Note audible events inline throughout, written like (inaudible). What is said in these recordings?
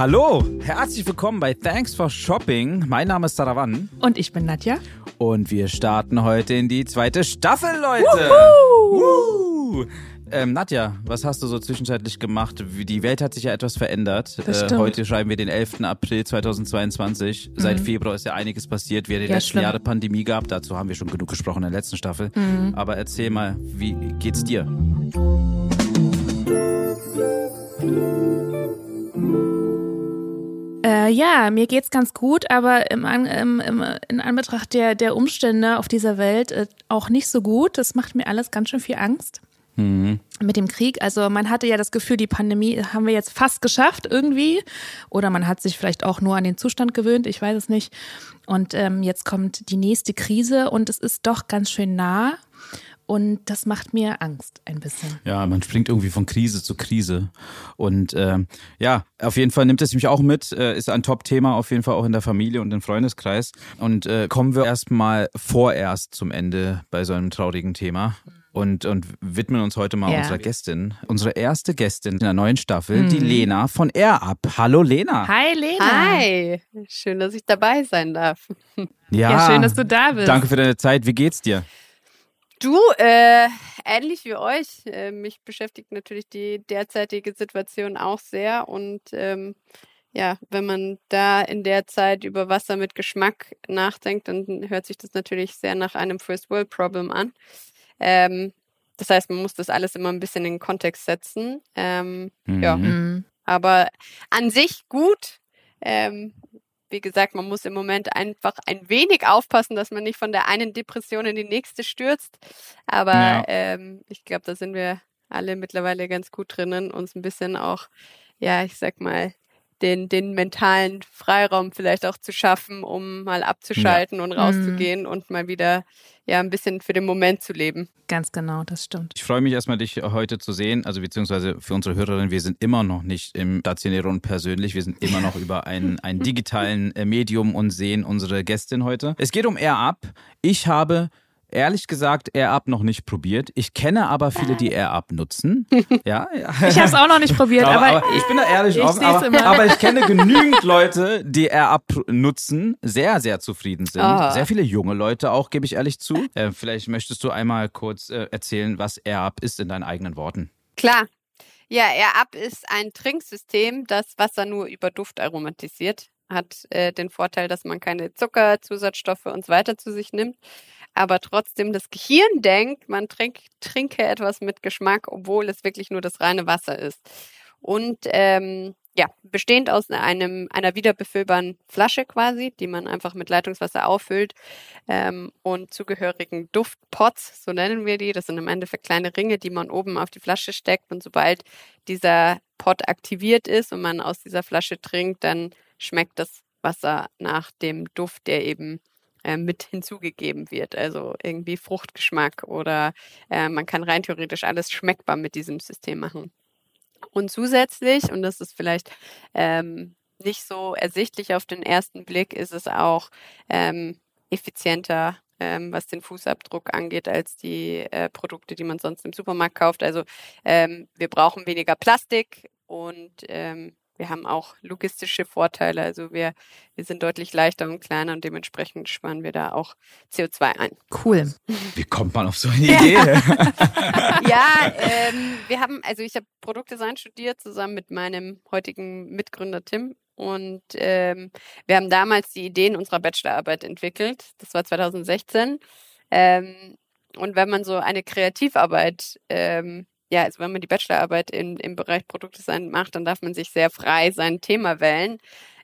Hallo, herzlich willkommen bei Thanks for Shopping. Mein Name ist Sarawan. Und ich bin Nadja. Und wir starten heute in die zweite Staffel, Leute. Wuhu! Ähm, Nadja, was hast du so zwischenzeitlich gemacht? Die Welt hat sich ja etwas verändert. Äh, heute schreiben wir den 11. April 2022. Mhm. Seit Februar ist ja einiges passiert, wie die ja, letzten. Jahre Pandemie gab. Dazu haben wir schon genug gesprochen in der letzten Staffel. Mhm. Aber erzähl mal, wie geht's dir? Ja, mir geht's ganz gut, aber im, im, im, in Anbetracht der, der Umstände auf dieser Welt äh, auch nicht so gut. Das macht mir alles ganz schön viel Angst. Mhm. Mit dem Krieg. Also man hatte ja das Gefühl, die Pandemie haben wir jetzt fast geschafft irgendwie. Oder man hat sich vielleicht auch nur an den Zustand gewöhnt, ich weiß es nicht. Und ähm, jetzt kommt die nächste Krise und es ist doch ganz schön nah. Und das macht mir Angst ein bisschen. Ja, man springt irgendwie von Krise zu Krise. Und äh, ja, auf jeden Fall nimmt es mich auch mit. Äh, ist ein Top-Thema auf jeden Fall auch in der Familie und im Freundeskreis. Und äh, kommen wir erstmal vorerst zum Ende bei so einem traurigen Thema. Und, und widmen uns heute mal ja. unserer Gästin. Unsere erste Gästin in der neuen Staffel, mhm. die Lena von Air Up. Hallo Lena. Hi Lena. Hi. Schön, dass ich dabei sein darf. Ja, ja schön, dass du da bist. Danke für deine Zeit. Wie geht's dir? Du, äh, ähnlich wie euch. Äh, mich beschäftigt natürlich die derzeitige Situation auch sehr. Und ähm, ja, wenn man da in der Zeit über Wasser mit Geschmack nachdenkt, dann hört sich das natürlich sehr nach einem First World Problem an. Ähm, das heißt, man muss das alles immer ein bisschen in den Kontext setzen. Ähm, mhm. Ja, mhm. aber an sich gut. Ähm, wie gesagt, man muss im Moment einfach ein wenig aufpassen, dass man nicht von der einen Depression in die nächste stürzt. Aber ja. ähm, ich glaube, da sind wir alle mittlerweile ganz gut drinnen, uns ein bisschen auch, ja, ich sag mal, den, den mentalen Freiraum vielleicht auch zu schaffen, um mal abzuschalten ja. und rauszugehen mhm. und mal wieder ja ein bisschen für den Moment zu leben. Ganz genau, das stimmt. Ich freue mich erstmal, dich heute zu sehen, also beziehungsweise für unsere Hörerinnen, wir sind immer noch nicht im Stationären persönlich, wir sind immer noch (laughs) über einen, einen digitalen äh, Medium und sehen unsere Gästin heute. Es geht um Air Up. Ich habe ehrlich gesagt AirUp noch nicht probiert. Ich kenne aber viele, die AirUp nutzen. Ja, (laughs) ja. Ich habe es auch noch nicht probiert, aber, aber, ich bin da ehrlich ich offen. Aber, aber, ich kenne genügend Leute, die AirUp nutzen, sehr, sehr zufrieden sind. Oh. Sehr viele junge Leute auch, gebe ich ehrlich zu. Äh, vielleicht möchtest du einmal kurz äh, erzählen, was AirUp ist in deinen eigenen Worten. Klar. Ja, AirUp ist ein Trinksystem, das Wasser nur über Duft aromatisiert. Hat äh, den Vorteil, dass man keine Zucker, Zusatzstoffe und so weiter zu sich nimmt aber trotzdem das Gehirn denkt, man trink, trinke etwas mit Geschmack, obwohl es wirklich nur das reine Wasser ist. Und ähm, ja, bestehend aus einem, einer wiederbefüllbaren Flasche quasi, die man einfach mit Leitungswasser auffüllt ähm, und zugehörigen Duftpots, so nennen wir die. Das sind im Endeffekt kleine Ringe, die man oben auf die Flasche steckt und sobald dieser Pot aktiviert ist und man aus dieser Flasche trinkt, dann schmeckt das Wasser nach dem Duft, der eben äh, mit hinzugegeben wird. Also irgendwie Fruchtgeschmack oder äh, man kann rein theoretisch alles schmeckbar mit diesem System machen. Und zusätzlich, und das ist vielleicht ähm, nicht so ersichtlich auf den ersten Blick, ist es auch ähm, effizienter ähm, was den Fußabdruck angeht, als die äh, Produkte, die man sonst im Supermarkt kauft. Also ähm, wir brauchen weniger Plastik und ähm, wir haben auch logistische Vorteile. Also wir, wir sind deutlich leichter und kleiner und dementsprechend sparen wir da auch CO2 ein. Cool. (laughs) Wie kommt man auf so eine Idee? (laughs) ja, ähm, wir haben, also ich habe Produktdesign studiert zusammen mit meinem heutigen Mitgründer Tim und ähm, wir haben damals die Ideen unserer Bachelorarbeit entwickelt. Das war 2016. Ähm, und wenn man so eine Kreativarbeit ähm, ja, also wenn man die Bachelorarbeit in, im Bereich Produktdesign macht, dann darf man sich sehr frei sein Thema wählen.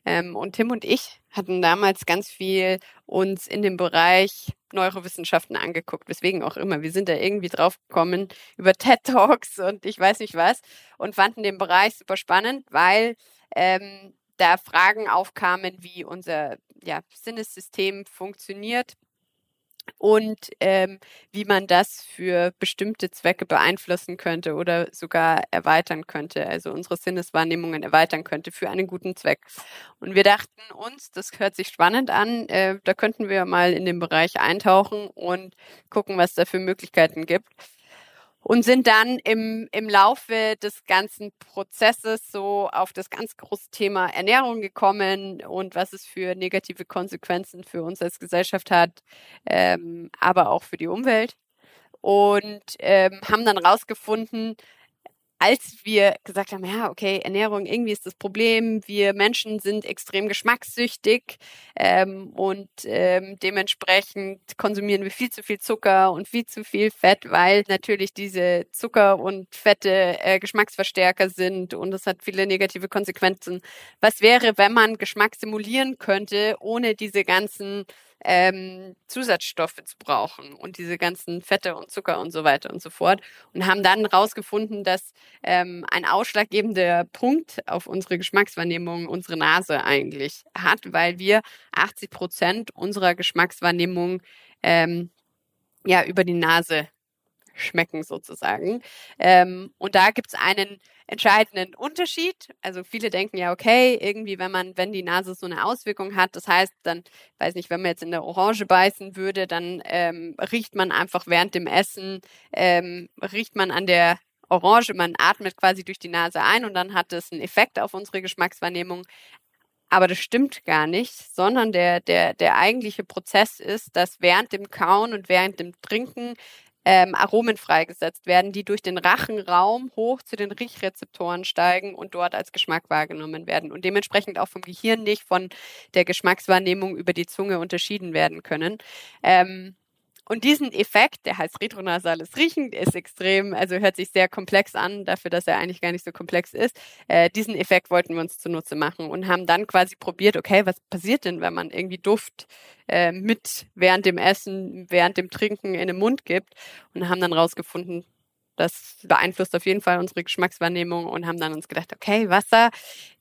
Ähm, und Tim und ich hatten damals ganz viel uns in dem Bereich Neurowissenschaften angeguckt, weswegen auch immer. Wir sind da irgendwie drauf gekommen über TED Talks und ich weiß nicht was und fanden den Bereich super spannend, weil ähm, da Fragen aufkamen, wie unser ja, Sinnessystem funktioniert und ähm, wie man das für bestimmte Zwecke beeinflussen könnte oder sogar erweitern könnte, also unsere Sinneswahrnehmungen erweitern könnte für einen guten Zweck. Und wir dachten uns, das hört sich spannend an, äh, da könnten wir mal in den Bereich eintauchen und gucken, was da für Möglichkeiten gibt. Und sind dann im, im Laufe des ganzen Prozesses so auf das ganz große Thema Ernährung gekommen und was es für negative Konsequenzen für uns als Gesellschaft hat, ähm, aber auch für die Umwelt. Und ähm, haben dann rausgefunden, als wir gesagt haben, ja, okay, Ernährung, irgendwie ist das Problem, wir Menschen sind extrem geschmackssüchtig ähm, und ähm, dementsprechend konsumieren wir viel zu viel Zucker und viel zu viel Fett, weil natürlich diese Zucker und Fette äh, Geschmacksverstärker sind und das hat viele negative Konsequenzen. Was wäre, wenn man Geschmack simulieren könnte, ohne diese ganzen ähm, Zusatzstoffe zu brauchen und diese ganzen Fette und Zucker und so weiter und so fort. Und haben dann herausgefunden, dass ähm, ein ausschlaggebender Punkt auf unsere Geschmackswahrnehmung unsere Nase eigentlich hat, weil wir 80 Prozent unserer Geschmackswahrnehmung ähm, ja über die Nase schmecken sozusagen. Ähm, und da gibt es einen entscheidenden Unterschied. Also viele denken ja, okay, irgendwie, wenn man, wenn die Nase so eine Auswirkung hat, das heißt, dann, weiß nicht, wenn man jetzt in der Orange beißen würde, dann ähm, riecht man einfach während dem Essen, ähm, riecht man an der Orange, man atmet quasi durch die Nase ein und dann hat es einen Effekt auf unsere Geschmackswahrnehmung. Aber das stimmt gar nicht, sondern der, der, der eigentliche Prozess ist, dass während dem Kauen und während dem Trinken ähm, Aromen freigesetzt werden, die durch den Rachenraum hoch zu den Riechrezeptoren steigen und dort als Geschmack wahrgenommen werden und dementsprechend auch vom Gehirn nicht von der Geschmackswahrnehmung über die Zunge unterschieden werden können. Ähm, und diesen Effekt, der heißt retronasales Riechen, ist extrem, also hört sich sehr komplex an, dafür, dass er eigentlich gar nicht so komplex ist. Äh, diesen Effekt wollten wir uns zunutze machen und haben dann quasi probiert, okay, was passiert denn, wenn man irgendwie Duft äh, mit während dem Essen, während dem Trinken in den Mund gibt und haben dann rausgefunden, das beeinflusst auf jeden Fall unsere Geschmackswahrnehmung und haben dann uns gedacht, okay, Wasser,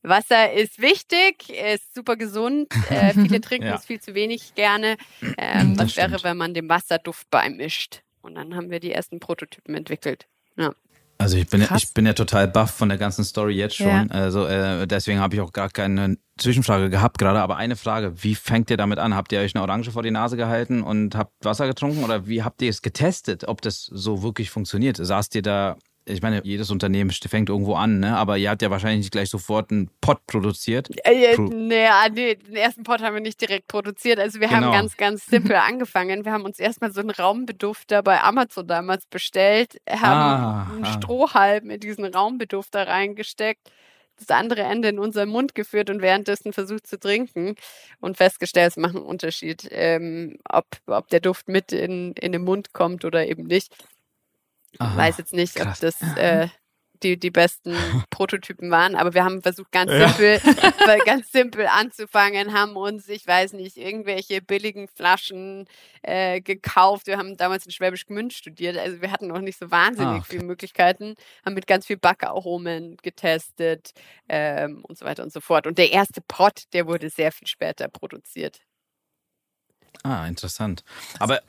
Wasser ist wichtig, ist super gesund. Äh, (laughs) viele trinken ja. es viel zu wenig gerne. Ähm, was wäre, wenn man den Wasserduft beimischt? Und dann haben wir die ersten Prototypen entwickelt. Ja. Also ich bin, ja, ich bin ja total baff von der ganzen Story jetzt schon. Ja. Also äh, deswegen habe ich auch gar keine Zwischenfrage gehabt gerade. Aber eine Frage, wie fängt ihr damit an? Habt ihr euch eine Orange vor die Nase gehalten und habt Wasser getrunken? Oder wie habt ihr es getestet, ob das so wirklich funktioniert? Saßt ihr da ich meine, jedes Unternehmen fängt irgendwo an, ne? aber ihr habt ja wahrscheinlich nicht gleich sofort einen Pot produziert. Äh, nee, ah, nee, den ersten Pot haben wir nicht direkt produziert. Also wir genau. haben ganz, ganz simpel (laughs) angefangen. Wir haben uns erstmal so einen Raumbedufter bei Amazon damals bestellt, haben ah, einen ah. Strohhalm in diesen Raumbedufter reingesteckt das andere Ende in unseren Mund geführt und währenddessen versucht zu trinken und festgestellt, es macht einen Unterschied, ähm, ob, ob der Duft mit in, in den Mund kommt oder eben nicht. Aha, weiß jetzt nicht, krass. ob das äh, die, die besten (laughs) Prototypen waren, aber wir haben versucht, ganz ja. simpel, (laughs) ganz simpel anzufangen, haben uns, ich weiß nicht, irgendwelche billigen Flaschen äh, gekauft. Wir haben damals in Schwäbisch Gmünd studiert, also wir hatten noch nicht so wahnsinnig ah, viele Möglichkeiten, haben mit ganz viel Backaromen getestet ähm, und so weiter und so fort. Und der erste Pot, der wurde sehr viel später produziert. Ah, interessant. Aber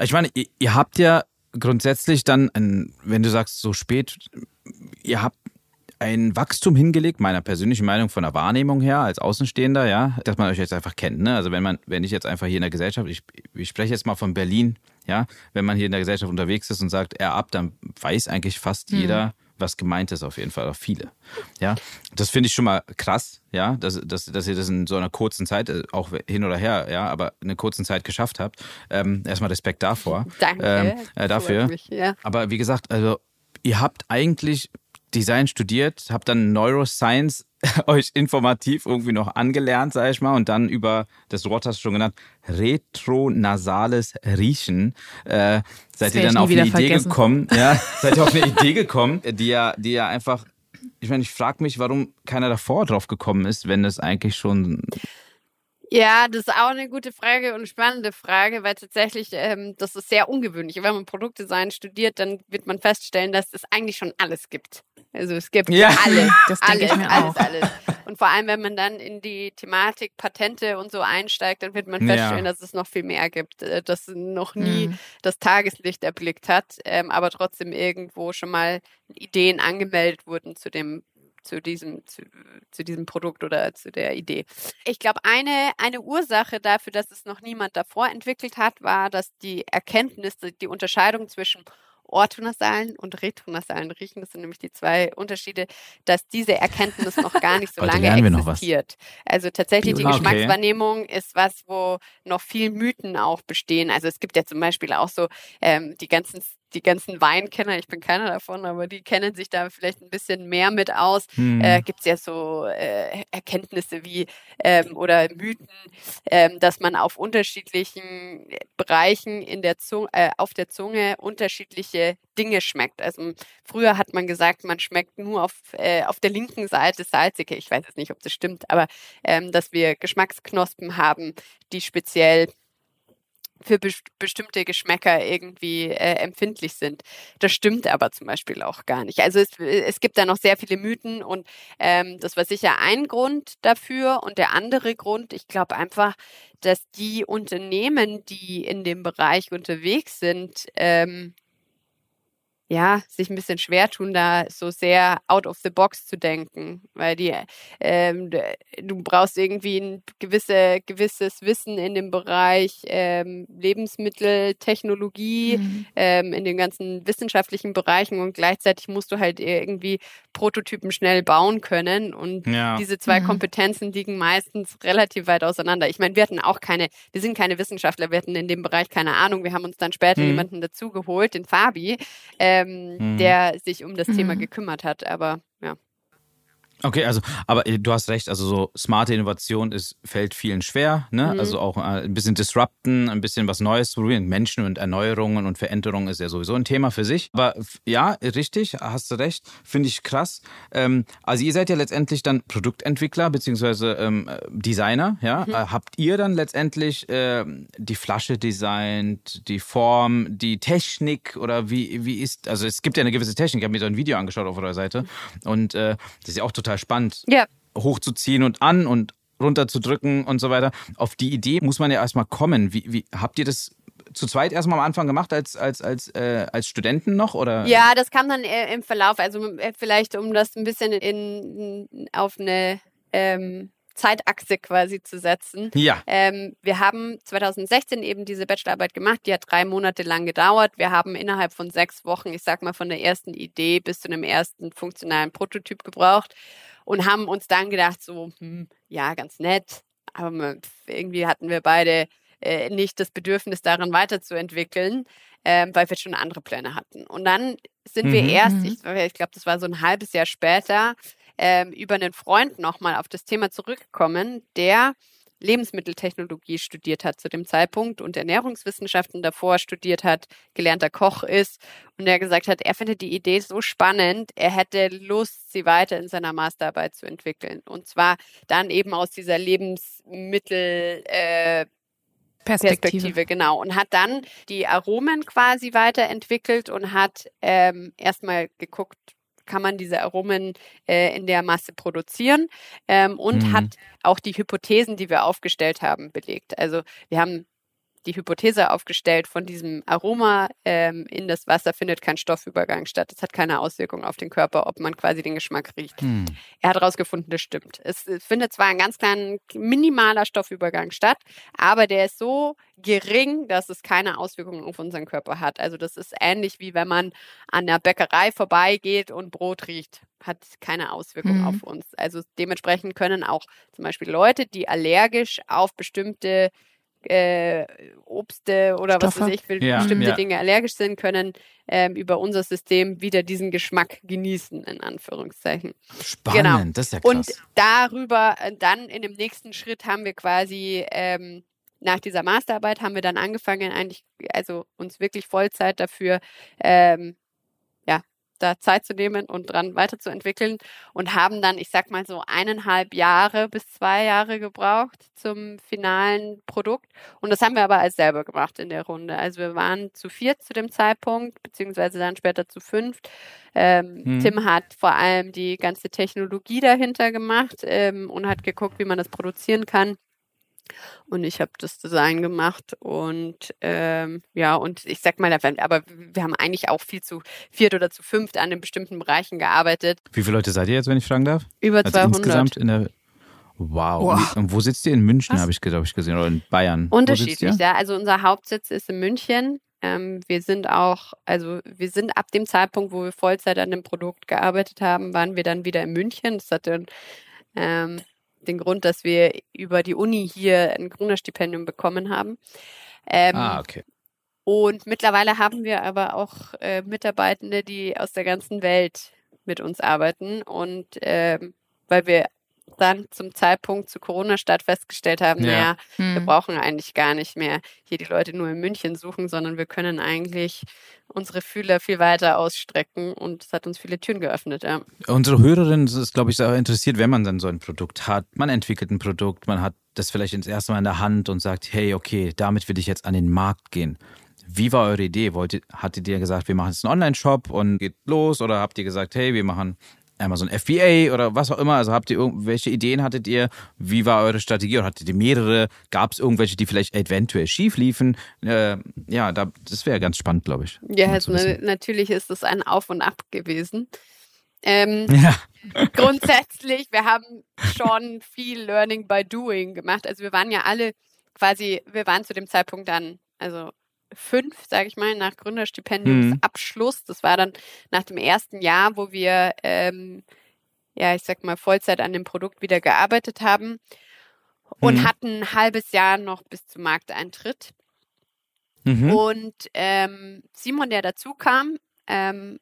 ich meine, ihr, ihr habt ja grundsätzlich dann, ein, wenn du sagst, so spät, ihr habt ein Wachstum hingelegt, meiner persönlichen Meinung von der Wahrnehmung her, als Außenstehender, ja, dass man euch jetzt einfach kennt. Ne? Also wenn man, wenn ich jetzt einfach hier in der Gesellschaft, ich, ich spreche jetzt mal von Berlin, ja, wenn man hier in der Gesellschaft unterwegs ist und sagt, er ab, dann weiß eigentlich fast mhm. jeder, was gemeint ist, auf jeden Fall, auch viele. Ja, das finde ich schon mal krass, ja, dass, dass, dass ihr das in so einer kurzen Zeit, äh, auch hin oder her, ja, aber in einer kurzen Zeit geschafft habt. Ähm, erstmal Respekt davor. Danke. Ähm, äh, dafür. Mich, ja. Aber wie gesagt, also ihr habt eigentlich Design studiert, habt dann Neuroscience (laughs) euch informativ irgendwie noch angelernt, sag ich mal, und dann über, das Wort hast du schon genannt, retronasales Riechen, äh, seid ihr dann auf eine Idee vergessen. gekommen, (laughs) ja, seid ihr auf eine Idee gekommen, die ja, die ja einfach, ich meine, ich frage mich, warum keiner davor drauf gekommen ist, wenn es eigentlich schon ja, das ist auch eine gute Frage und spannende Frage, weil tatsächlich ähm, das ist sehr ungewöhnlich. Wenn man Produktdesign studiert, dann wird man feststellen, dass es eigentlich schon alles gibt. Also es gibt ja. (laughs) alles, das alles, alles, alles, alles. Und vor allem, wenn man dann in die Thematik Patente und so einsteigt, dann wird man feststellen, ja. dass es noch viel mehr gibt, äh, das noch nie mhm. das Tageslicht erblickt hat, ähm, aber trotzdem irgendwo schon mal Ideen angemeldet wurden zu dem zu diesem, zu, zu, diesem Produkt oder zu der Idee. Ich glaube, eine, eine Ursache dafür, dass es noch niemand davor entwickelt hat, war, dass die Erkenntnis, die Unterscheidung zwischen orthonasalen und retronasalen Riechen. Das sind nämlich die zwei Unterschiede, dass diese Erkenntnis noch gar nicht so (laughs) lange existiert. Also tatsächlich die Geschmackswahrnehmung okay. ist was, wo noch viel Mythen auch bestehen. Also es gibt ja zum Beispiel auch so ähm, die ganzen die ganzen Weinkenner, ich bin keiner davon, aber die kennen sich da vielleicht ein bisschen mehr mit aus. Hm. Äh, Gibt es ja so äh, Erkenntnisse wie ähm, oder Mythen, ähm, dass man auf unterschiedlichen Bereichen in der Zunge, äh, auf der Zunge unterschiedliche Dinge schmeckt. Also früher hat man gesagt, man schmeckt nur auf, äh, auf der linken Seite salzige. Ich weiß jetzt nicht, ob das stimmt, aber ähm, dass wir Geschmacksknospen haben, die speziell für be bestimmte Geschmäcker irgendwie äh, empfindlich sind. Das stimmt aber zum Beispiel auch gar nicht. Also es, es gibt da noch sehr viele Mythen und ähm, das war sicher ein Grund dafür. Und der andere Grund, ich glaube einfach, dass die Unternehmen, die in dem Bereich unterwegs sind, ähm, ja, sich ein bisschen schwer tun, da so sehr out of the box zu denken, weil die, ähm, du brauchst irgendwie ein gewisse, gewisses Wissen in dem Bereich ähm, Lebensmittel, Technologie, mhm. ähm, in den ganzen wissenschaftlichen Bereichen und gleichzeitig musst du halt irgendwie Prototypen schnell bauen können und ja. diese zwei mhm. Kompetenzen liegen meistens relativ weit auseinander. Ich meine, wir hatten auch keine, wir sind keine Wissenschaftler, wir hatten in dem Bereich keine Ahnung, wir haben uns dann später mhm. jemanden dazugeholt, den Fabi, äh, ähm, mhm. der sich um das mhm. Thema gekümmert hat. Aber ja. Okay, also, aber äh, du hast recht, also so smarte Innovation ist, fällt vielen schwer, ne? Mhm. Also auch äh, ein bisschen disrupten, ein bisschen was Neues zu probieren. Menschen und Erneuerungen und Veränderungen ist ja sowieso ein Thema für sich. Aber ja, richtig, hast du recht, finde ich krass. Ähm, also ihr seid ja letztendlich dann Produktentwickler beziehungsweise ähm, Designer, ja? Mhm. Äh, habt ihr dann letztendlich äh, die Flasche designt, die Form, die Technik oder wie, wie ist, also es gibt ja eine gewisse Technik, ich habe mir so ein Video angeschaut auf eurer Seite und äh, das ist ja auch total total spannend, ja. hochzuziehen und an und runterzudrücken und so weiter. Auf die Idee muss man ja erstmal kommen. Wie, wie habt ihr das zu zweit erstmal am Anfang gemacht als, als, als, äh, als Studenten noch? Oder? Ja, das kam dann äh, im Verlauf. Also äh, vielleicht, um das ein bisschen in, auf eine ähm, Zeitachse quasi zu setzen. Ja. Ähm, wir haben 2016 eben diese Bachelorarbeit gemacht, die hat drei Monate lang gedauert. Wir haben innerhalb von sechs Wochen, ich sag mal, von der ersten Idee bis zu einem ersten funktionalen Prototyp gebraucht und haben uns dann gedacht, so, hm, ja, ganz nett, aber irgendwie hatten wir beide äh, nicht das Bedürfnis daran weiterzuentwickeln, äh, weil wir schon andere Pläne hatten. Und dann sind mhm. wir erst, ich, ich glaube, das war so ein halbes Jahr später, ähm, über einen Freund nochmal auf das Thema zurückgekommen, der Lebensmitteltechnologie studiert hat zu dem Zeitpunkt und Ernährungswissenschaften davor studiert hat, gelernter Koch ist und der gesagt hat, er findet die Idee so spannend, er hätte Lust, sie weiter in seiner Masterarbeit zu entwickeln. Und zwar dann eben aus dieser Lebensmittel äh, Perspektive. Perspektive. genau. Und hat dann die Aromen quasi weiterentwickelt und hat ähm, erstmal geguckt, kann man diese Aromen äh, in der Masse produzieren ähm, und mhm. hat auch die Hypothesen, die wir aufgestellt haben, belegt. Also wir haben die Hypothese aufgestellt, von diesem Aroma ähm, in das Wasser findet kein Stoffübergang statt. Es hat keine Auswirkung auf den Körper, ob man quasi den Geschmack riecht. Hm. Er hat herausgefunden, das stimmt. Es, es findet zwar ein ganz kleiner, minimaler Stoffübergang statt, aber der ist so gering, dass es keine Auswirkungen auf unseren Körper hat. Also das ist ähnlich wie wenn man an der Bäckerei vorbeigeht und Brot riecht hat keine Auswirkung mhm. auf uns. Also dementsprechend können auch zum Beispiel Leute, die allergisch auf bestimmte äh, Obste oder Stoffe. was weiß ich, ja, bestimmte ja. Dinge allergisch sind, können ähm, über unser System wieder diesen Geschmack genießen, in Anführungszeichen. Spannend, genau. das ist ja krass. Und darüber, äh, dann in dem nächsten Schritt haben wir quasi ähm, nach dieser Masterarbeit haben wir dann angefangen, eigentlich, also uns wirklich Vollzeit dafür ähm, da Zeit zu nehmen und dran weiterzuentwickeln und haben dann, ich sag mal so eineinhalb Jahre bis zwei Jahre gebraucht zum finalen Produkt. Und das haben wir aber als selber gemacht in der Runde. Also wir waren zu viert zu dem Zeitpunkt, beziehungsweise dann später zu fünft. Ähm, hm. Tim hat vor allem die ganze Technologie dahinter gemacht ähm, und hat geguckt, wie man das produzieren kann. Und ich habe das Design gemacht und ähm, ja, und ich sag mal, aber wir haben eigentlich auch viel zu viert oder zu fünft an den bestimmten Bereichen gearbeitet. Wie viele Leute seid ihr jetzt, wenn ich fragen darf? Über also 200. Insgesamt in der Wow. wow. Und wo sitzt ihr? In München, habe ich, glaube ich, gesehen, oder in Bayern? Unterschiedlich, ja. Also unser Hauptsitz ist in München. Ähm, wir sind auch, also wir sind ab dem Zeitpunkt, wo wir Vollzeit an dem Produkt gearbeitet haben, waren wir dann wieder in München. Das hatte ähm, den Grund, dass wir über die Uni hier ein Gründerstipendium bekommen haben. Ähm, ah, okay. Und mittlerweile haben wir aber auch äh, Mitarbeitende, die aus der ganzen Welt mit uns arbeiten. Und ähm, weil wir dann zum Zeitpunkt zu Corona-Start festgestellt haben, ja. naja, hm. wir brauchen eigentlich gar nicht mehr hier die Leute nur in München suchen, sondern wir können eigentlich unsere Fühler viel weiter ausstrecken und es hat uns viele Türen geöffnet. Ja. Unsere Hörerin ist, glaube ich, sehr interessiert, wenn man dann so ein Produkt hat. Man entwickelt ein Produkt, man hat das vielleicht ins erste Mal in der Hand und sagt, hey, okay, damit will ich jetzt an den Markt gehen. Wie war eure Idee? Wollt ihr, hattet ihr gesagt, wir machen jetzt einen Online-Shop und geht los? Oder habt ihr gesagt, hey, wir machen Amazon FBA oder was auch immer? Also habt ihr irgendwelche Ideen hattet ihr? Wie war eure Strategie? Oder hattet ihr mehrere? Gab es irgendwelche, die vielleicht eventuell schief liefen? Äh, ja, da, das wäre ganz spannend, glaube ich. Ja, also natürlich ist es ein Auf und Ab gewesen. Ähm, (laughs) ja. grundsätzlich, wir haben schon viel Learning by Doing gemacht. Also wir waren ja alle quasi, wir waren zu dem Zeitpunkt dann, also fünf, sage ich mal, nach Gründerstipendiumsabschluss. Mhm. Das war dann nach dem ersten Jahr, wo wir, ähm, ja, ich sag mal, Vollzeit an dem Produkt wieder gearbeitet haben und mhm. hatten ein halbes Jahr noch bis zum Markteintritt. Mhm. Und ähm, Simon, der dazu kam, ähm,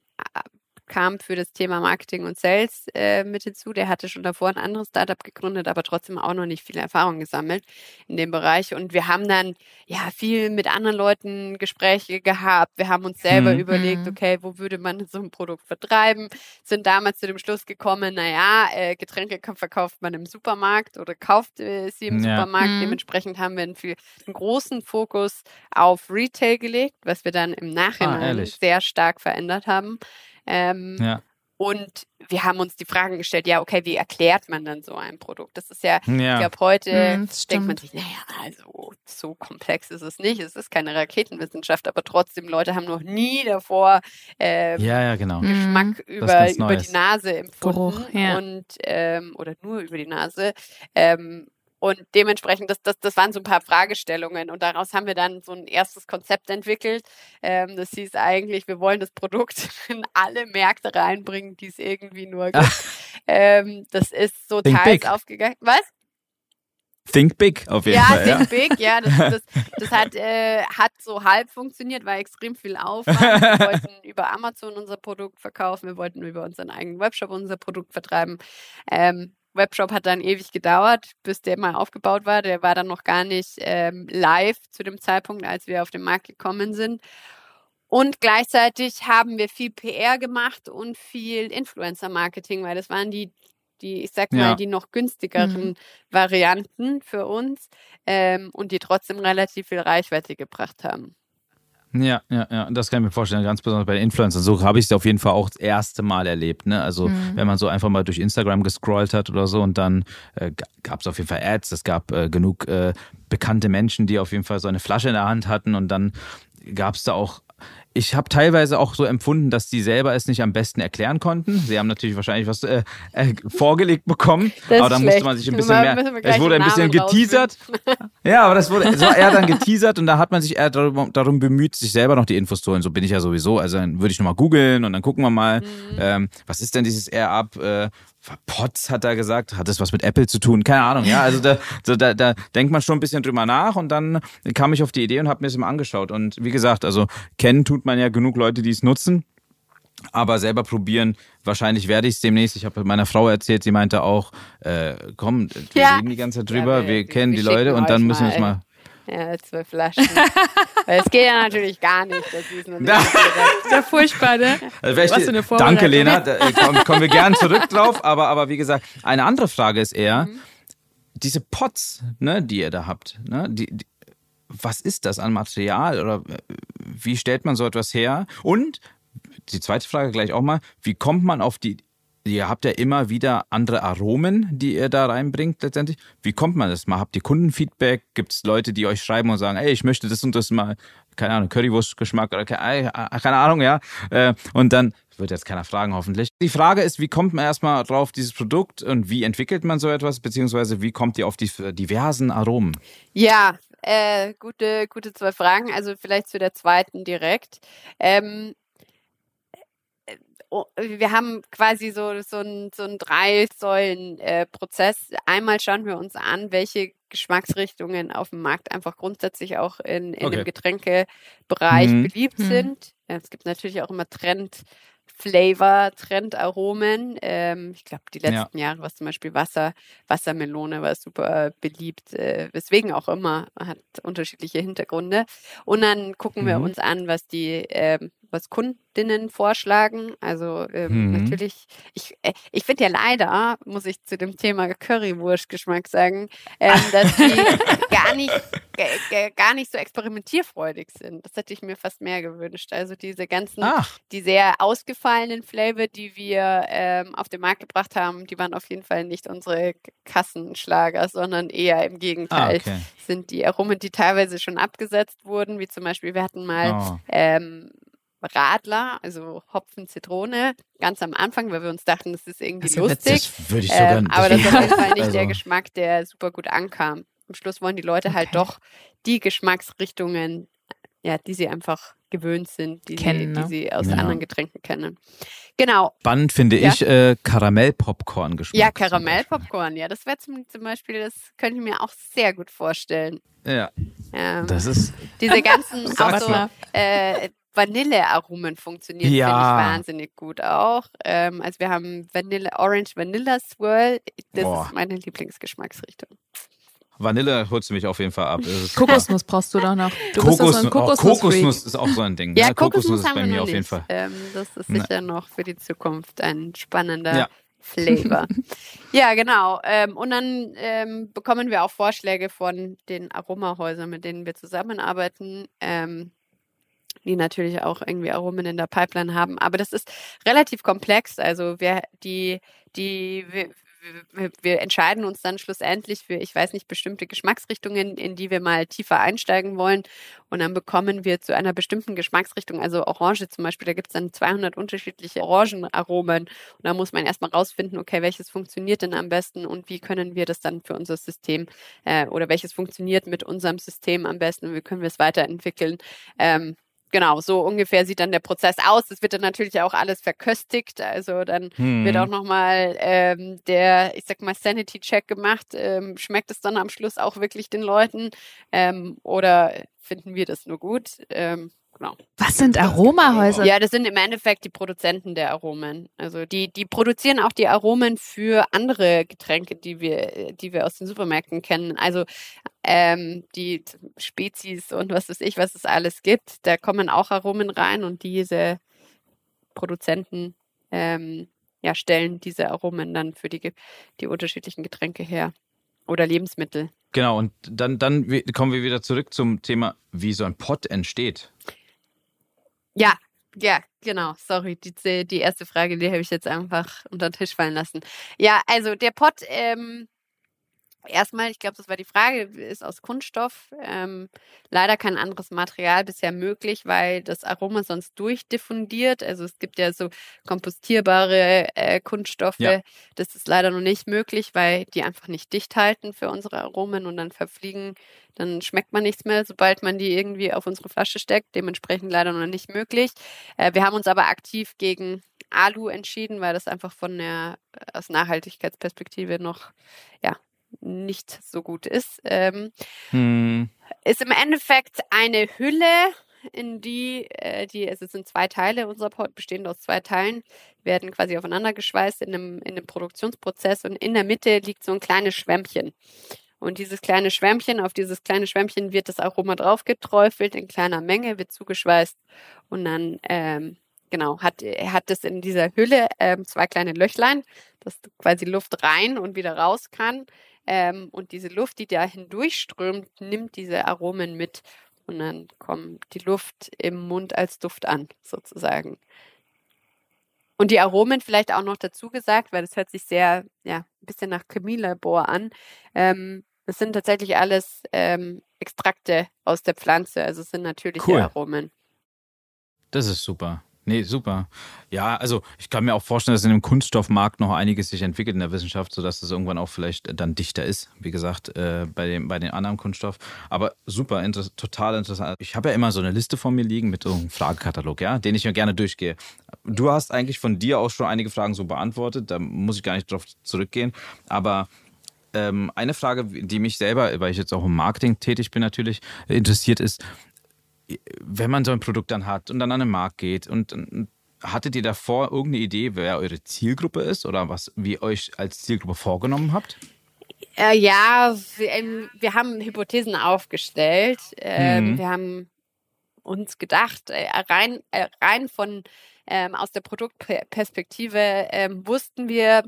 kam für das Thema Marketing und Sales äh, mit hinzu. Der hatte schon davor ein anderes Startup gegründet, aber trotzdem auch noch nicht viel Erfahrung gesammelt in dem Bereich. Und wir haben dann ja viel mit anderen Leuten Gespräche gehabt. Wir haben uns selber mhm. überlegt, mhm. okay, wo würde man so ein Produkt vertreiben? Sind damals zu dem Schluss gekommen, naja, äh, Getränke verkauft man im Supermarkt oder kauft äh, sie im ja. Supermarkt. Mhm. Dementsprechend haben wir einen, viel, einen großen Fokus auf Retail gelegt, was wir dann im ah, Nachhinein ah, sehr stark verändert haben. Ähm, ja. Und wir haben uns die Fragen gestellt, ja, okay, wie erklärt man dann so ein Produkt? Das ist ja, ja. ich glaube, heute mhm, denkt man sich, naja, also so komplex ist es nicht. Es ist keine Raketenwissenschaft, aber trotzdem, Leute haben noch nie davor ähm, ja, ja, genau. Geschmack mhm. über, über die Nase empfunden Geruch, ja. und ähm, oder nur über die Nase. Ähm, und dementsprechend, das, das, das waren so ein paar Fragestellungen. Und daraus haben wir dann so ein erstes Konzept entwickelt. Ähm, das hieß eigentlich, wir wollen das Produkt (laughs) in alle Märkte reinbringen, die es irgendwie nur gibt. ähm, das ist so Think teils big. aufgegangen. Was? Think Big auf jeden ja, Fall. Think ja, Think Big, ja. Das, das, das hat, äh, hat so halb funktioniert, war extrem viel Aufwand. Wir (laughs) wollten über Amazon unser Produkt verkaufen, wir wollten über unseren eigenen Webshop unser Produkt vertreiben. Ähm, Webshop hat dann ewig gedauert, bis der mal aufgebaut war. Der war dann noch gar nicht ähm, live zu dem Zeitpunkt, als wir auf den Markt gekommen sind. Und gleichzeitig haben wir viel PR gemacht und viel Influencer-Marketing, weil das waren die, die, ich sag mal, ja. die noch günstigeren mhm. Varianten für uns ähm, und die trotzdem relativ viel Reichweite gebracht haben. Ja, ja, ja, das kann ich mir vorstellen, ganz besonders bei den Influencern. So habe ich es auf jeden Fall auch das erste Mal erlebt. Ne? Also, mhm. wenn man so einfach mal durch Instagram gescrollt hat oder so und dann äh, gab es auf jeden Fall Ads, es gab äh, genug äh, bekannte Menschen, die auf jeden Fall so eine Flasche in der Hand hatten und dann gab es da auch ich habe teilweise auch so empfunden, dass die selber es nicht am besten erklären konnten. Sie haben natürlich wahrscheinlich was äh, äh, vorgelegt bekommen, (laughs) das aber da musste man sich ein bisschen mehr. Es wurde ein bisschen geteasert. (laughs) ja, aber das wurde, es war eher dann geteasert und da hat man sich eher darum, darum, bemüht, sich selber noch die Infos zu holen. So bin ich ja sowieso. Also dann würde ich nochmal googeln und dann gucken wir mal, mhm. ähm, was ist denn dieses Air-Up? Äh, Potz hat er gesagt, hat das was mit Apple zu tun? Keine Ahnung, ja. Also da, da, da denkt man schon ein bisschen drüber nach und dann kam ich auf die Idee und habe mir es mal angeschaut. Und wie gesagt, also kennen tut man ja genug Leute, die es nutzen. Aber selber probieren, wahrscheinlich werde ich es demnächst. Ich habe meiner Frau erzählt, sie meinte auch, äh, komm, wir ja. reden die ganze Zeit drüber, ja, wir, wir, kennen wir die Leute und dann müssen wir es mal ja, zwölf Flaschen. (laughs) Weil es geht ja natürlich gar nicht. Das ist, das ist ja furchtbar, ne? Also Was für eine Danke, Lena. Da äh, kommen, kommen wir gern zurück (laughs) drauf. Aber, aber wie gesagt, eine andere Frage ist eher, mhm. diese Pots, ne, die ihr da habt, ne, die, die, was ist das an Material oder äh, wie stellt man so etwas her? Und die zweite Frage gleich auch mal, wie kommt man auf die Ihr habt ja immer wieder andere Aromen, die ihr da reinbringt letztendlich. Wie kommt man das mal? Habt ihr Kundenfeedback? Gibt es Leute, die euch schreiben und sagen, ey, ich möchte das und das mal, keine Ahnung, Currywurstgeschmack oder keine, keine Ahnung, ja. Äh, und dann wird jetzt keiner fragen, hoffentlich. Die Frage ist, wie kommt man erstmal drauf dieses Produkt und wie entwickelt man so etwas, beziehungsweise wie kommt ihr auf die diversen Aromen? Ja, äh, gute, gute zwei Fragen. Also vielleicht zu der zweiten direkt. Ähm, wir haben quasi so, so ein, so ein Drei-Säulen-Prozess. Äh, Einmal schauen wir uns an, welche Geschmacksrichtungen auf dem Markt einfach grundsätzlich auch in, in okay. dem Getränkebereich mhm. beliebt mhm. sind. Es gibt natürlich auch immer Trend, Flavor, Trendaromen. Ähm, ich glaube, die letzten ja. Jahre war zum Beispiel Wasser, Wassermelone war super beliebt, äh, weswegen auch immer, hat unterschiedliche Hintergründe. Und dann gucken mhm. wir uns an, was die, äh, was Kundinnen vorschlagen. Also ähm, mhm. natürlich, ich, äh, ich finde ja leider, muss ich zu dem Thema Currywurst-Geschmack sagen, ähm, dass die (laughs) gar nicht, gar nicht so experimentierfreudig sind. Das hätte ich mir fast mehr gewünscht. Also diese ganzen, Ach. die sehr ausgefallenen Flavor, die wir ähm, auf den Markt gebracht haben, die waren auf jeden Fall nicht unsere Kassenschlager, sondern eher im Gegenteil. Ah, okay. Sind die Aromen, die teilweise schon abgesetzt wurden, wie zum Beispiel, wir hatten mal oh. ähm, Radler, also Hopfen, Zitrone, ganz am Anfang, weil wir uns dachten, das ist irgendwie also, lustig. Das würde ich sogar, ähm, aber das ist auf jeden Fall nicht also. der Geschmack, der super gut ankam. Am Schluss wollen die Leute halt okay. halt doch die Geschmacksrichtungen, ja, die sie einfach gewöhnt sind, die, kennen, sie, ne? die sie aus ja. anderen Getränken kennen. Genau. Spannend finde ja? ich äh, Karamell-Popcorn-Geschmack. Ja, Karamell-Popcorn, ja, das wäre zum, zum Beispiel, das könnte ich mir auch sehr gut vorstellen. Ja. Ähm, das ist. Diese ganzen (laughs) auch so, äh, Vanillearomen funktionieren, ja. finde ich wahnsinnig gut auch. Ähm, also wir haben Vanille, Orange Vanilla Swirl. Das Boah. ist meine Lieblingsgeschmacksrichtung. Vanille holst du mich auf jeden Fall ab. Kokosnuss brauchst du doch noch. Du Kokos, so Kokosnuss, oh, Kokosnuss ist auch so ein Ding. Ja, ne? Kokosnuss, Kokosnuss ist bei mir auf jeden Fall. Ähm, das ist sicher ne. noch für die Zukunft ein spannender ja. Flavor. (laughs) ja, genau. Ähm, und dann ähm, bekommen wir auch Vorschläge von den Aromahäusern, mit denen wir zusammenarbeiten. Ähm, die natürlich auch irgendwie Aromen in der Pipeline haben. Aber das ist relativ komplex. Also wir, die, die, wir, wir, entscheiden uns dann schlussendlich für, ich weiß nicht, bestimmte Geschmacksrichtungen, in die wir mal tiefer einsteigen wollen. Und dann bekommen wir zu einer bestimmten Geschmacksrichtung, also Orange zum Beispiel, da gibt es dann 200 unterschiedliche Orangenaromen. Und da muss man erstmal rausfinden, okay, welches funktioniert denn am besten und wie können wir das dann für unser System äh, oder welches funktioniert mit unserem System am besten und wie können wir es weiterentwickeln. Ähm, genau, so ungefähr sieht dann der Prozess aus. Es wird dann natürlich auch alles verköstigt. Also dann hm. wird auch nochmal ähm, der, ich sag mal, Sanity-Check gemacht. Ähm, schmeckt es dann am Schluss auch wirklich den Leuten? Ähm, oder finden wir das nur gut? Ähm, Genau. Was sind Aromahäuser? Ja, das sind im Endeffekt die Produzenten der Aromen. Also die, die produzieren auch die Aromen für andere Getränke, die wir, die wir aus den Supermärkten kennen. Also ähm, die Spezies und was weiß ich, was es alles gibt. Da kommen auch Aromen rein und diese Produzenten ähm, ja, stellen diese Aromen dann für die, die unterschiedlichen Getränke her oder Lebensmittel. Genau, und dann, dann kommen wir wieder zurück zum Thema, wie so ein Pot entsteht. Ja, ja, genau. Sorry, die, die erste Frage, die habe ich jetzt einfach unter den Tisch fallen lassen. Ja, also der Pot ähm, Erstmal, ich glaube, das war die Frage, ist aus Kunststoff ähm, leider kein anderes Material bisher möglich, weil das Aroma sonst durchdiffundiert. Also es gibt ja so kompostierbare äh, Kunststoffe. Ja. Das ist leider noch nicht möglich, weil die einfach nicht dicht halten für unsere Aromen und dann verfliegen. Dann schmeckt man nichts mehr, sobald man die irgendwie auf unsere Flasche steckt. Dementsprechend leider noch nicht möglich. Äh, wir haben uns aber aktiv gegen Alu entschieden, weil das einfach von der aus Nachhaltigkeitsperspektive noch ja nicht so gut ist. Ähm, hm. Ist im Endeffekt eine Hülle, in die, äh, die, also es sind zwei Teile, unser Pod bestehend aus zwei Teilen, werden quasi aufeinander geschweißt in einem, in einem Produktionsprozess und in der Mitte liegt so ein kleines Schwämmchen. Und dieses kleine Schwämmchen, auf dieses kleine Schwämmchen wird das Aroma draufgeträufelt in kleiner Menge, wird zugeschweißt und dann ähm, genau, hat, hat es in dieser Hülle ähm, zwei kleine Löchlein, dass quasi Luft rein und wieder raus kann. Ähm, und diese Luft, die da hindurchströmt, nimmt diese Aromen mit und dann kommt die Luft im Mund als Duft an, sozusagen. Und die Aromen vielleicht auch noch dazu gesagt, weil das hört sich sehr, ja, ein bisschen nach Chemielabor an. Ähm, das sind tatsächlich alles ähm, Extrakte aus der Pflanze, also es sind natürliche cool. Aromen. Das ist super. Nee, super. Ja, also ich kann mir auch vorstellen, dass in dem Kunststoffmarkt noch einiges sich entwickelt in der Wissenschaft, sodass es irgendwann auch vielleicht dann dichter ist, wie gesagt, äh, bei, dem, bei den anderen Kunststoff. Aber super, inter total interessant. Ich habe ja immer so eine Liste vor mir liegen mit so einem Fragekatalog, ja, den ich mir gerne durchgehe. Du hast eigentlich von dir auch schon einige Fragen so beantwortet, da muss ich gar nicht drauf zurückgehen. Aber ähm, eine Frage, die mich selber, weil ich jetzt auch im Marketing tätig bin natürlich, interessiert ist, wenn man so ein Produkt dann hat und dann an den Markt geht und, und hattet ihr davor irgendeine Idee, wer eure Zielgruppe ist oder was wie euch als Zielgruppe vorgenommen habt? Äh, ja, wir, ähm, wir, haben Hypothesen aufgestellt. Ähm, mhm. Wir haben uns gedacht, äh, rein, äh, rein von ähm, aus der Produktperspektive ähm, wussten wir,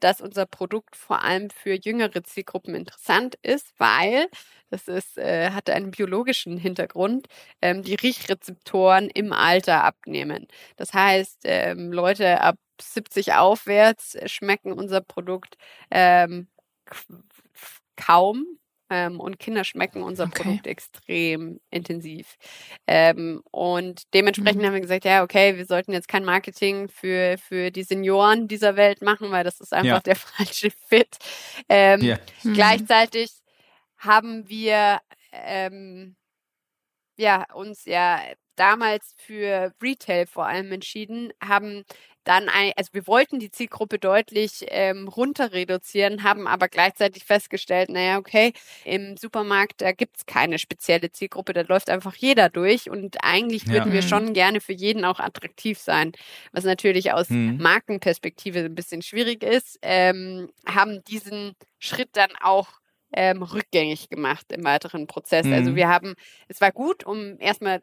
dass unser Produkt vor allem für jüngere Zielgruppen interessant ist, weil das ist, äh, hatte einen biologischen Hintergrund, ähm, die Riechrezeptoren im Alter abnehmen. Das heißt, ähm, Leute ab 70 aufwärts schmecken unser Produkt ähm, kaum ähm, und Kinder schmecken unser okay. Produkt extrem intensiv. Ähm, und dementsprechend mhm. haben wir gesagt, ja, okay, wir sollten jetzt kein Marketing für, für die Senioren dieser Welt machen, weil das ist einfach ja. der (laughs) falsche Fit. Ähm, ja. mhm. Gleichzeitig haben wir ähm, ja uns ja damals für Retail vor allem entschieden, haben dann ein, also wir wollten die Zielgruppe deutlich ähm, runter reduzieren, haben aber gleichzeitig festgestellt, naja, okay, im Supermarkt, da gibt's keine spezielle Zielgruppe, da läuft einfach jeder durch und eigentlich würden ja. wir mhm. schon gerne für jeden auch attraktiv sein, was natürlich aus mhm. Markenperspektive ein bisschen schwierig ist, ähm, haben diesen Schritt dann auch ähm, rückgängig gemacht im weiteren Prozess. Also mhm. Also wir haben, es war gut, um erstmal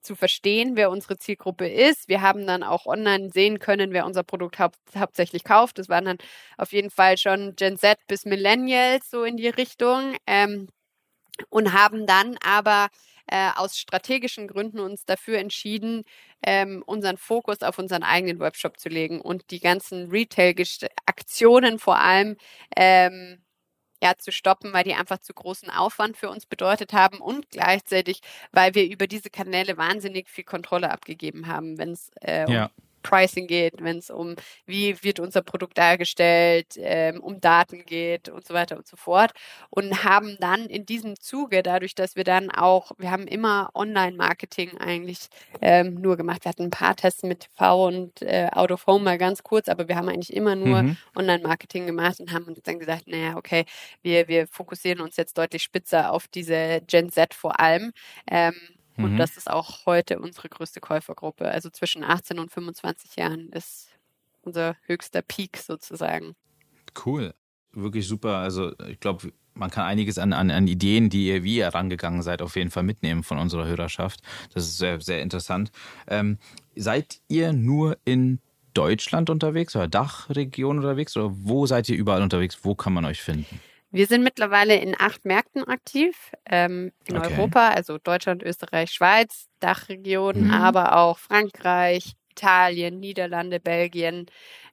zu verstehen, wer unsere Zielgruppe ist. Wir haben dann auch online sehen können, wer unser Produkt hau hauptsächlich kauft. Das waren dann auf jeden Fall schon Gen Z bis Millennials so in die Richtung ähm, und haben dann aber äh, aus strategischen Gründen uns dafür entschieden, ähm, unseren Fokus auf unseren eigenen Webshop zu legen und die ganzen Retail-Aktionen vor allem ähm, ja, zu stoppen, weil die einfach zu großen Aufwand für uns bedeutet haben und gleichzeitig, weil wir über diese Kanäle wahnsinnig viel Kontrolle abgegeben haben, wenn es äh, ja. Pricing geht, wenn es um, wie wird unser Produkt dargestellt, ähm, um Daten geht und so weiter und so fort. Und haben dann in diesem Zuge, dadurch, dass wir dann auch, wir haben immer Online-Marketing eigentlich ähm, nur gemacht. Wir hatten ein paar Tests mit TV und äh, Out of Home mal ganz kurz, aber wir haben eigentlich immer nur mhm. Online-Marketing gemacht und haben uns dann gesagt, naja, okay, wir, wir fokussieren uns jetzt deutlich spitzer auf diese Gen Z vor allem. Ähm, und mhm. das ist auch heute unsere größte Käufergruppe. Also zwischen 18 und 25 Jahren ist unser höchster Peak sozusagen. Cool. Wirklich super. Also ich glaube, man kann einiges an, an, an Ideen, die ihr, wie ihr rangegangen seid, auf jeden Fall mitnehmen von unserer Hörerschaft. Das ist sehr, sehr interessant. Ähm, seid ihr nur in Deutschland unterwegs oder Dachregion unterwegs oder wo seid ihr überall unterwegs? Wo kann man euch finden? Wir sind mittlerweile in acht Märkten aktiv ähm, in okay. Europa, also Deutschland, Österreich, Schweiz, Dachregion, mhm. aber auch Frankreich, Italien, Niederlande, Belgien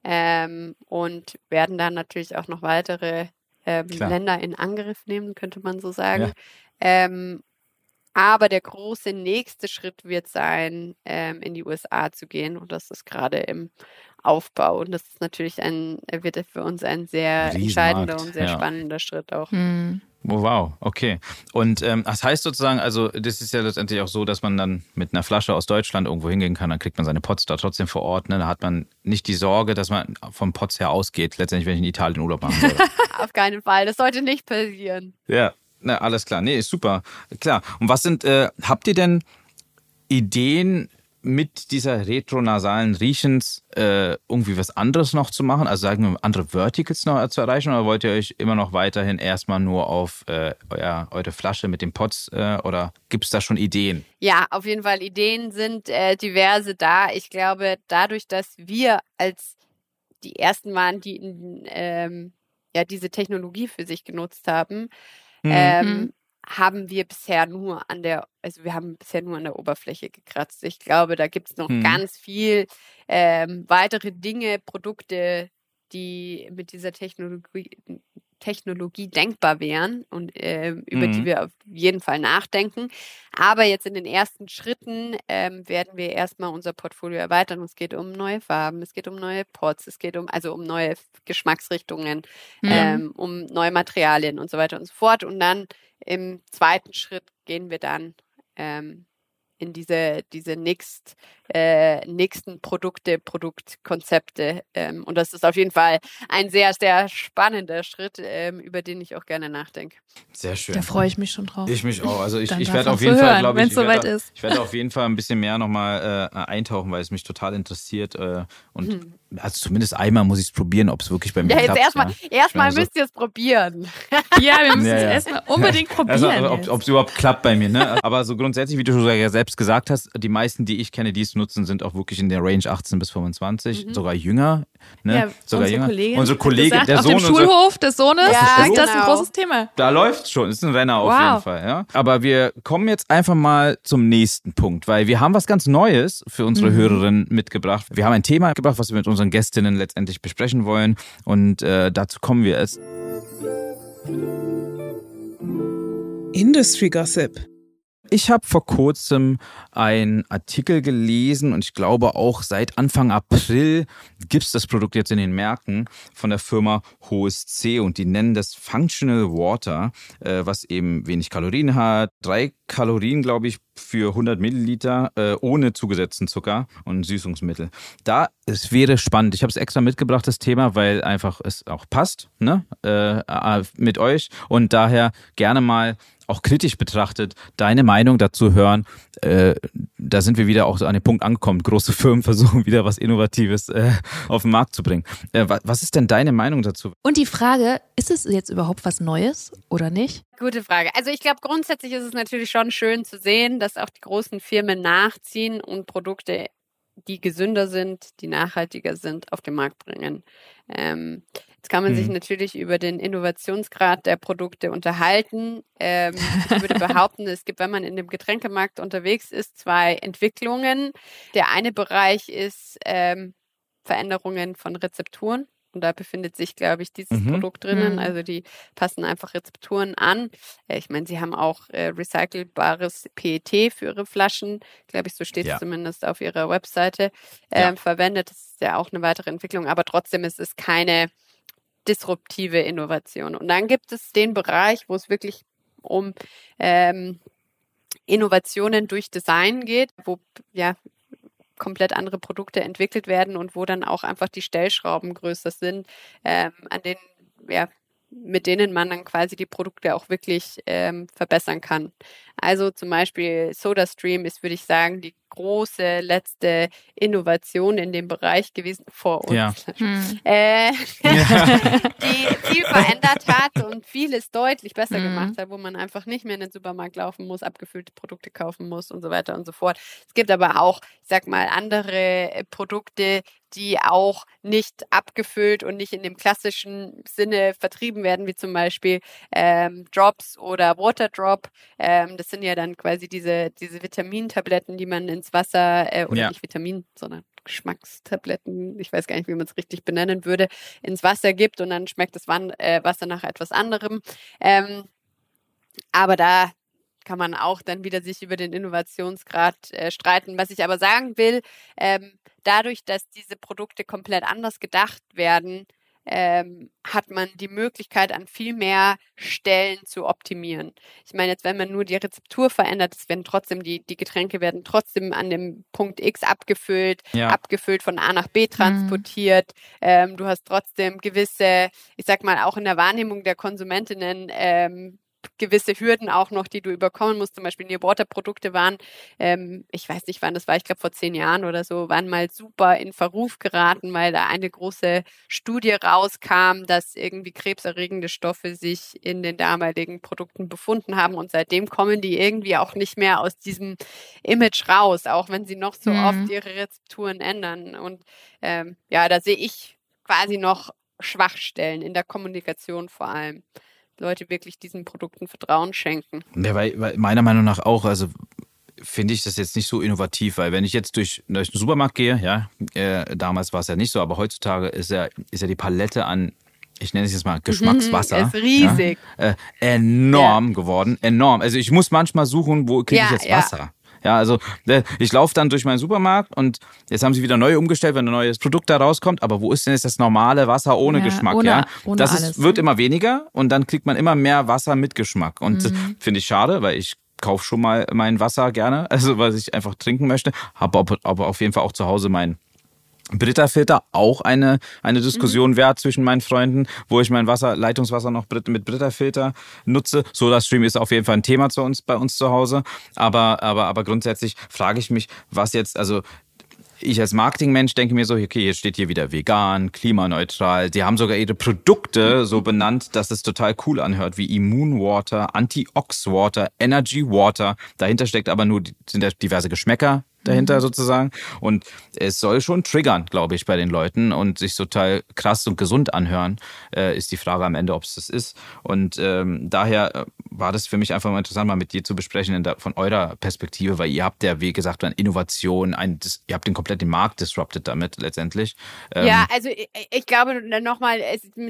ähm, und werden dann natürlich auch noch weitere ähm, Länder in Angriff nehmen, könnte man so sagen. Ja. Ähm, aber der große nächste Schritt wird sein, ähm, in die USA zu gehen. Und das ist gerade im Aufbau. Und das ist natürlich ein, wird für uns ein sehr Riesenmarkt. entscheidender und sehr ja. spannender Schritt auch. Mhm. Oh, wow, okay. Und ähm, das heißt sozusagen, also das ist ja letztendlich auch so, dass man dann mit einer Flasche aus Deutschland irgendwo hingehen kann, dann kriegt man seine Pots da trotzdem vor Ort. Ne? Da hat man nicht die Sorge, dass man vom Pots her ausgeht, letztendlich, wenn ich in Italien Urlaub machen würde. (laughs) Auf keinen Fall, das sollte nicht passieren. Ja, na, alles klar. Nee, ist super. Klar. Und was sind, äh, habt ihr denn Ideen, mit dieser retronasalen Riechens äh, irgendwie was anderes noch zu machen? Also sagen wir andere Verticals noch zu erreichen oder wollt ihr euch immer noch weiterhin erstmal nur auf äh, euer, eure Flasche mit den Pots äh, oder gibt es da schon Ideen? Ja, auf jeden Fall. Ideen sind äh, diverse da. Ich glaube, dadurch, dass wir als die ersten waren, die ähm, ja diese Technologie für sich genutzt haben, mhm. ähm, haben wir bisher nur an der, also wir haben bisher nur an der Oberfläche gekratzt. Ich glaube, da gibt es noch hm. ganz viel ähm, weitere Dinge, Produkte, die mit dieser Technologie, Technologie denkbar wären und äh, über mhm. die wir auf jeden Fall nachdenken. Aber jetzt in den ersten Schritten ähm, werden wir erstmal unser Portfolio erweitern. Es geht um neue Farben, es geht um neue Pots, es geht um also um neue Geschmacksrichtungen, mhm. ähm, um neue Materialien und so weiter und so fort. Und dann im zweiten Schritt gehen wir dann ähm, in diese, diese nächst, äh, nächsten Produkte, Produktkonzepte. Ähm, und das ist auf jeden Fall ein sehr, sehr spannender Schritt, ähm, über den ich auch gerne nachdenke. Sehr schön. Da freue ich mich schon drauf. Ich mich auch. Also ich, ich werde auf jeden Fall, glaube ich, ich werde, ich werde auf jeden Fall ein bisschen mehr nochmal äh, eintauchen, weil es mich total interessiert. Äh, und hm. Also zumindest einmal muss ich es probieren, ob es wirklich bei mir ja, klappt. Erstmal ja. erstmal müsst so ihr es probieren. (laughs) ja, wir müssen ja, es ja. erstmal unbedingt (laughs) probieren. Also, ob es überhaupt klappt bei mir. Ne? Aber so grundsätzlich, wie du schon selbst gesagt hast, die meisten, die ich kenne, die es nutzen, sind auch wirklich in der Range 18 bis 25, mhm. sogar jünger. Ne? Ja, sogar jünger. Kollegin unsere Kollegin, gesagt, der auf Sohn. Dem Schulhof des Sohnes ja, ist das genau. ein großes Thema. Da läuft es schon, ist ein Renner auf wow. jeden Fall. Ja? Aber wir kommen jetzt einfach mal zum nächsten Punkt, weil wir haben was ganz Neues für unsere mhm. Hörerinnen mitgebracht. Wir haben ein Thema gebracht, was wir mit unseren Gästinnen letztendlich besprechen wollen und äh, dazu kommen wir jetzt. Industry Gossip. Ich habe vor kurzem einen Artikel gelesen und ich glaube auch seit Anfang April gibt es das Produkt jetzt in den Märkten von der Firma Hohes C und die nennen das Functional Water, äh, was eben wenig Kalorien hat. Drei Kalorien, glaube ich, für 100 Milliliter äh, ohne zugesetzten Zucker und Süßungsmittel. Da es wäre spannend. Ich habe es extra mitgebracht, das Thema, weil einfach es auch passt ne? Äh, äh, mit euch und daher gerne mal auch kritisch betrachtet, deine Meinung dazu hören. Äh, da sind wir wieder auch an den Punkt angekommen. Große Firmen (laughs) versuchen wieder was Innovatives äh, auf den Markt zu bringen. Äh, was ist denn deine Meinung dazu? Und die Frage, ist es jetzt überhaupt was Neues oder nicht? Gute Frage. Also ich glaube, grundsätzlich ist es natürlich schon schön zu sehen, dass auch die großen Firmen nachziehen und Produkte die gesünder sind, die nachhaltiger sind, auf den Markt bringen. Ähm, jetzt kann man mhm. sich natürlich über den Innovationsgrad der Produkte unterhalten. Ähm, ich würde behaupten, es gibt, wenn man in dem Getränkemarkt unterwegs ist, zwei Entwicklungen. Der eine Bereich ist ähm, Veränderungen von Rezepturen. Und da befindet sich, glaube ich, dieses mhm. Produkt drinnen. Mhm. Also die passen einfach Rezepturen an. Ich meine, sie haben auch äh, recycelbares PET für ihre Flaschen, glaube ich, so steht es ja. zumindest auf ihrer Webseite, äh, ja. verwendet. Das ist ja auch eine weitere Entwicklung, aber trotzdem ist es keine disruptive Innovation. Und dann gibt es den Bereich, wo es wirklich um ähm, Innovationen durch Design geht, wo ja komplett andere Produkte entwickelt werden und wo dann auch einfach die Stellschrauben größer sind, ähm, an denen, ja, mit denen man dann quasi die Produkte auch wirklich ähm, verbessern kann. Also zum Beispiel SodaStream ist, würde ich sagen, die große letzte Innovation in dem Bereich gewesen vor uns, ja. hm. äh, (laughs) die viel verändert hat und vieles deutlich besser mhm. gemacht hat, wo man einfach nicht mehr in den Supermarkt laufen muss, abgefüllte Produkte kaufen muss und so weiter und so fort. Es gibt aber auch, ich sag mal, andere äh, Produkte, die auch nicht abgefüllt und nicht in dem klassischen Sinne vertrieben werden, wie zum Beispiel ähm, Drops oder Waterdrop. Ähm, das sind ja dann quasi diese, diese Vitamintabletten, die man ins Wasser, äh, oder ja. nicht Vitamin, sondern Geschmackstabletten, ich weiß gar nicht, wie man es richtig benennen würde, ins Wasser gibt und dann schmeckt das äh, Wasser nach etwas anderem. Ähm, aber da kann man auch dann wieder sich über den Innovationsgrad äh, streiten. Was ich aber sagen will, ähm, dadurch, dass diese Produkte komplett anders gedacht werden, ähm, hat man die Möglichkeit, an viel mehr Stellen zu optimieren. Ich meine, jetzt, wenn man nur die Rezeptur verändert, es werden trotzdem die, die Getränke werden trotzdem an dem Punkt X abgefüllt, ja. abgefüllt von A nach B mhm. transportiert. Mhm. Ähm, du hast trotzdem gewisse, ich sag mal, auch in der Wahrnehmung der Konsumentinnen ähm, gewisse Hürden auch noch, die du überkommen musst. Zum Beispiel Nearwater-Produkte waren, ähm, ich weiß nicht wann das war, ich glaube vor zehn Jahren oder so, waren mal super in Verruf geraten, weil da eine große Studie rauskam, dass irgendwie krebserregende Stoffe sich in den damaligen Produkten befunden haben und seitdem kommen die irgendwie auch nicht mehr aus diesem Image raus, auch wenn sie noch so mhm. oft ihre Rezepturen ändern. Und ähm, ja, da sehe ich quasi noch Schwachstellen in der Kommunikation vor allem. Leute wirklich diesen Produkten Vertrauen schenken. Ja, weil, weil meiner Meinung nach auch, also finde ich das jetzt nicht so innovativ, weil wenn ich jetzt durch, durch den Supermarkt gehe, ja, äh, damals war es ja nicht so, aber heutzutage ist ja, ist ja die Palette an ich nenne es jetzt mal Geschmackswasser. ist riesig. Ja, äh, enorm ja. geworden, enorm. Also ich muss manchmal suchen, wo kriege ich jetzt Wasser. Ja, also äh, ich laufe dann durch meinen Supermarkt und jetzt haben sie wieder neu umgestellt, wenn ein neues Produkt da rauskommt. Aber wo ist denn jetzt das normale Wasser ohne ja, Geschmack? Ohne, ja, ohne das ist, wird ne? immer weniger und dann kriegt man immer mehr Wasser mit Geschmack. Und mhm. finde ich schade, weil ich kaufe schon mal mein Wasser gerne, (laughs) also was ich einfach trinken möchte. Habe aber auf jeden Fall auch zu Hause mein Britta-Filter auch eine, eine Diskussion mhm. wert zwischen meinen Freunden, wo ich mein Wasser, Leitungswasser noch mit Britta-Filter nutze. Soda-Stream ist auf jeden Fall ein Thema zu uns, bei uns zu Hause. Aber, aber, aber grundsätzlich frage ich mich, was jetzt, also ich als Marketingmensch denke mir so, okay, jetzt steht hier wieder vegan, klimaneutral. Die haben sogar ihre Produkte so benannt, dass es total cool anhört, wie Immune Water, Anti-Ox Water, Energy Water. Dahinter steckt aber nur, sind da diverse Geschmäcker dahinter mhm. sozusagen. Und es soll schon triggern, glaube ich, bei den Leuten und sich total krass und gesund anhören, äh, ist die Frage am Ende, ob es das ist. Und ähm, daher äh, war das für mich einfach mal interessant, mal mit dir zu besprechen der, von eurer Perspektive, weil ihr habt ja, wie gesagt, eine Innovation, ein, das, ihr habt den kompletten Markt disrupted damit letztendlich. Ähm, ja, also ich, ich glaube nochmal,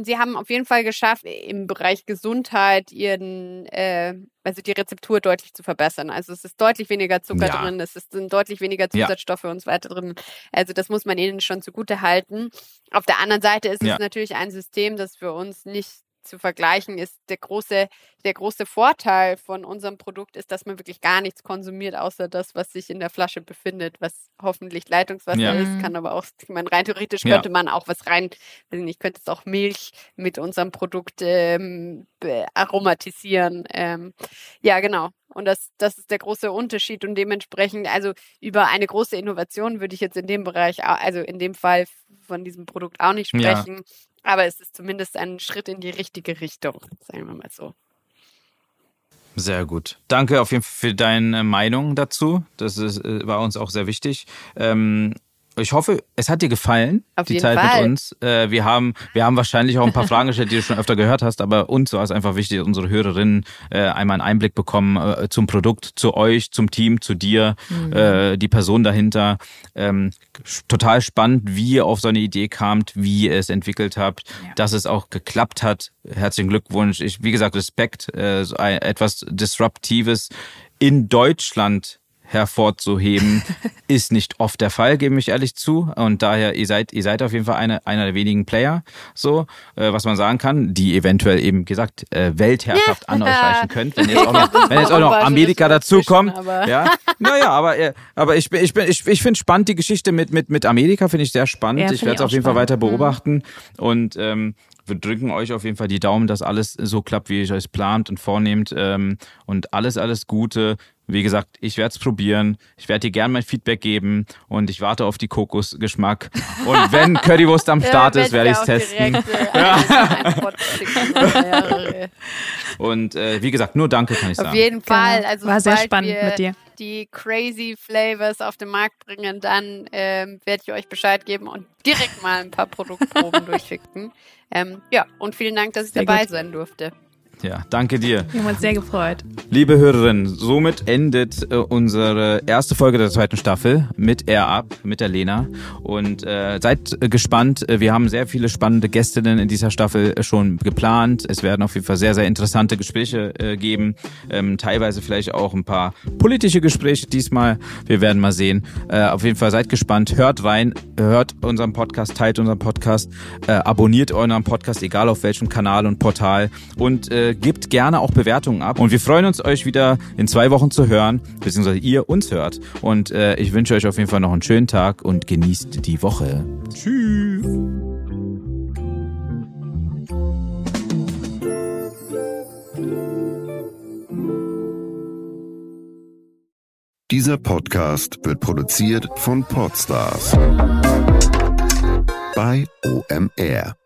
sie haben auf jeden Fall geschafft, im Bereich Gesundheit ihren äh, also die Rezeptur deutlich zu verbessern. Also es ist deutlich weniger Zucker ja. drin, es sind deutlich weniger Zusatzstoffe ja. und so weiter drin. Also das muss man ihnen schon zugute halten. Auf der anderen Seite ist ja. es natürlich ein System, das für uns nicht zu vergleichen ist, der große, der große Vorteil von unserem Produkt ist, dass man wirklich gar nichts konsumiert, außer das, was sich in der Flasche befindet, was hoffentlich Leitungswasser ja. ist, kann aber auch, ich meine, rein theoretisch könnte ja. man auch was rein, ich könnte jetzt auch Milch mit unserem Produkt ähm, aromatisieren. Ähm, ja, genau. Und das, das ist der große Unterschied und dementsprechend, also über eine große Innovation würde ich jetzt in dem Bereich, also in dem Fall von diesem Produkt auch nicht sprechen. Ja. Aber es ist zumindest ein Schritt in die richtige Richtung, sagen wir mal so. Sehr gut. Danke auf jeden Fall für deine Meinung dazu. Das ist, äh, war uns auch sehr wichtig. Ähm, ich hoffe, es hat dir gefallen, Auf die Zeit Fall. mit uns. Äh, wir, haben, wir haben wahrscheinlich auch ein paar (laughs) Fragen gestellt, die du schon öfter gehört hast, aber uns war es einfach wichtig, dass unsere Hörerinnen äh, einmal einen Einblick bekommen äh, zum Produkt, zu euch, zum Team, zu dir, mhm. äh, die Person dahinter. Ähm, total spannend, wie ihr auf so eine Idee kamt, wie ihr es entwickelt habt, ja. dass es auch geklappt hat. Herzlichen Glückwunsch. Ich, wie gesagt, Respekt, äh, so ein, etwas Disruptives in Deutschland hervorzuheben, (laughs) ist nicht oft der Fall, gebe ich ehrlich zu. Und daher, ihr seid, ihr seid auf jeden Fall eine, einer der wenigen Player, so, äh, was man sagen kann, die eventuell eben gesagt äh, Weltherrschaft an euch reichen könnt. Wenn jetzt auch noch, (laughs) wenn jetzt auch noch Amerika dazukommt. Ja, (laughs) naja, aber, äh, aber ich bin, ich bin, ich, ich finde spannend die Geschichte mit, mit, mit Amerika, finde ich sehr spannend. Ja, ich werde es auf jeden spannend. Fall weiter mhm. beobachten. Mhm. Und ähm, wir drücken euch auf jeden Fall die Daumen, dass alles so klappt, wie ihr euch plant und vornehmt. Ähm, und alles, alles Gute. Wie gesagt, ich werde es probieren. Ich werde dir gerne mein Feedback geben und ich warte auf die Kokosgeschmack. Und wenn (laughs) Currywurst am Start ja, ist, werde ich es testen. Direkt, äh, (laughs) (laughs) ja. und äh, wie gesagt, nur Danke kann ich sagen. Auf jeden Fall. Genau. Also War sehr spannend mit dir. Die crazy Flavors auf den Markt bringen, dann ähm, werde ich euch Bescheid geben und direkt mal ein paar Produktproben durchschicken. Ähm, ja, und vielen Dank, dass ich sehr dabei gut. sein durfte. Ja, danke dir. Wir haben uns sehr gefreut. Liebe Hörerinnen, somit endet äh, unsere erste Folge der zweiten Staffel mit Air Up, mit der Lena. Und äh, seid gespannt. Wir haben sehr viele spannende Gästinnen in dieser Staffel schon geplant. Es werden auf jeden Fall sehr, sehr interessante Gespräche äh, geben. Ähm, teilweise vielleicht auch ein paar politische Gespräche diesmal. Wir werden mal sehen. Äh, auf jeden Fall seid gespannt. Hört rein, hört unseren Podcast, teilt unseren Podcast, äh, abonniert euren Podcast, egal auf welchem Kanal und Portal. Und äh, gebt gerne auch Bewertungen ab. Und wir freuen uns, euch wieder in zwei Wochen zu hören, beziehungsweise ihr uns hört. Und äh, ich wünsche euch auf jeden Fall noch einen schönen Tag und genießt die Woche. Tschüss. Dieser Podcast wird produziert von Podstars bei OMR.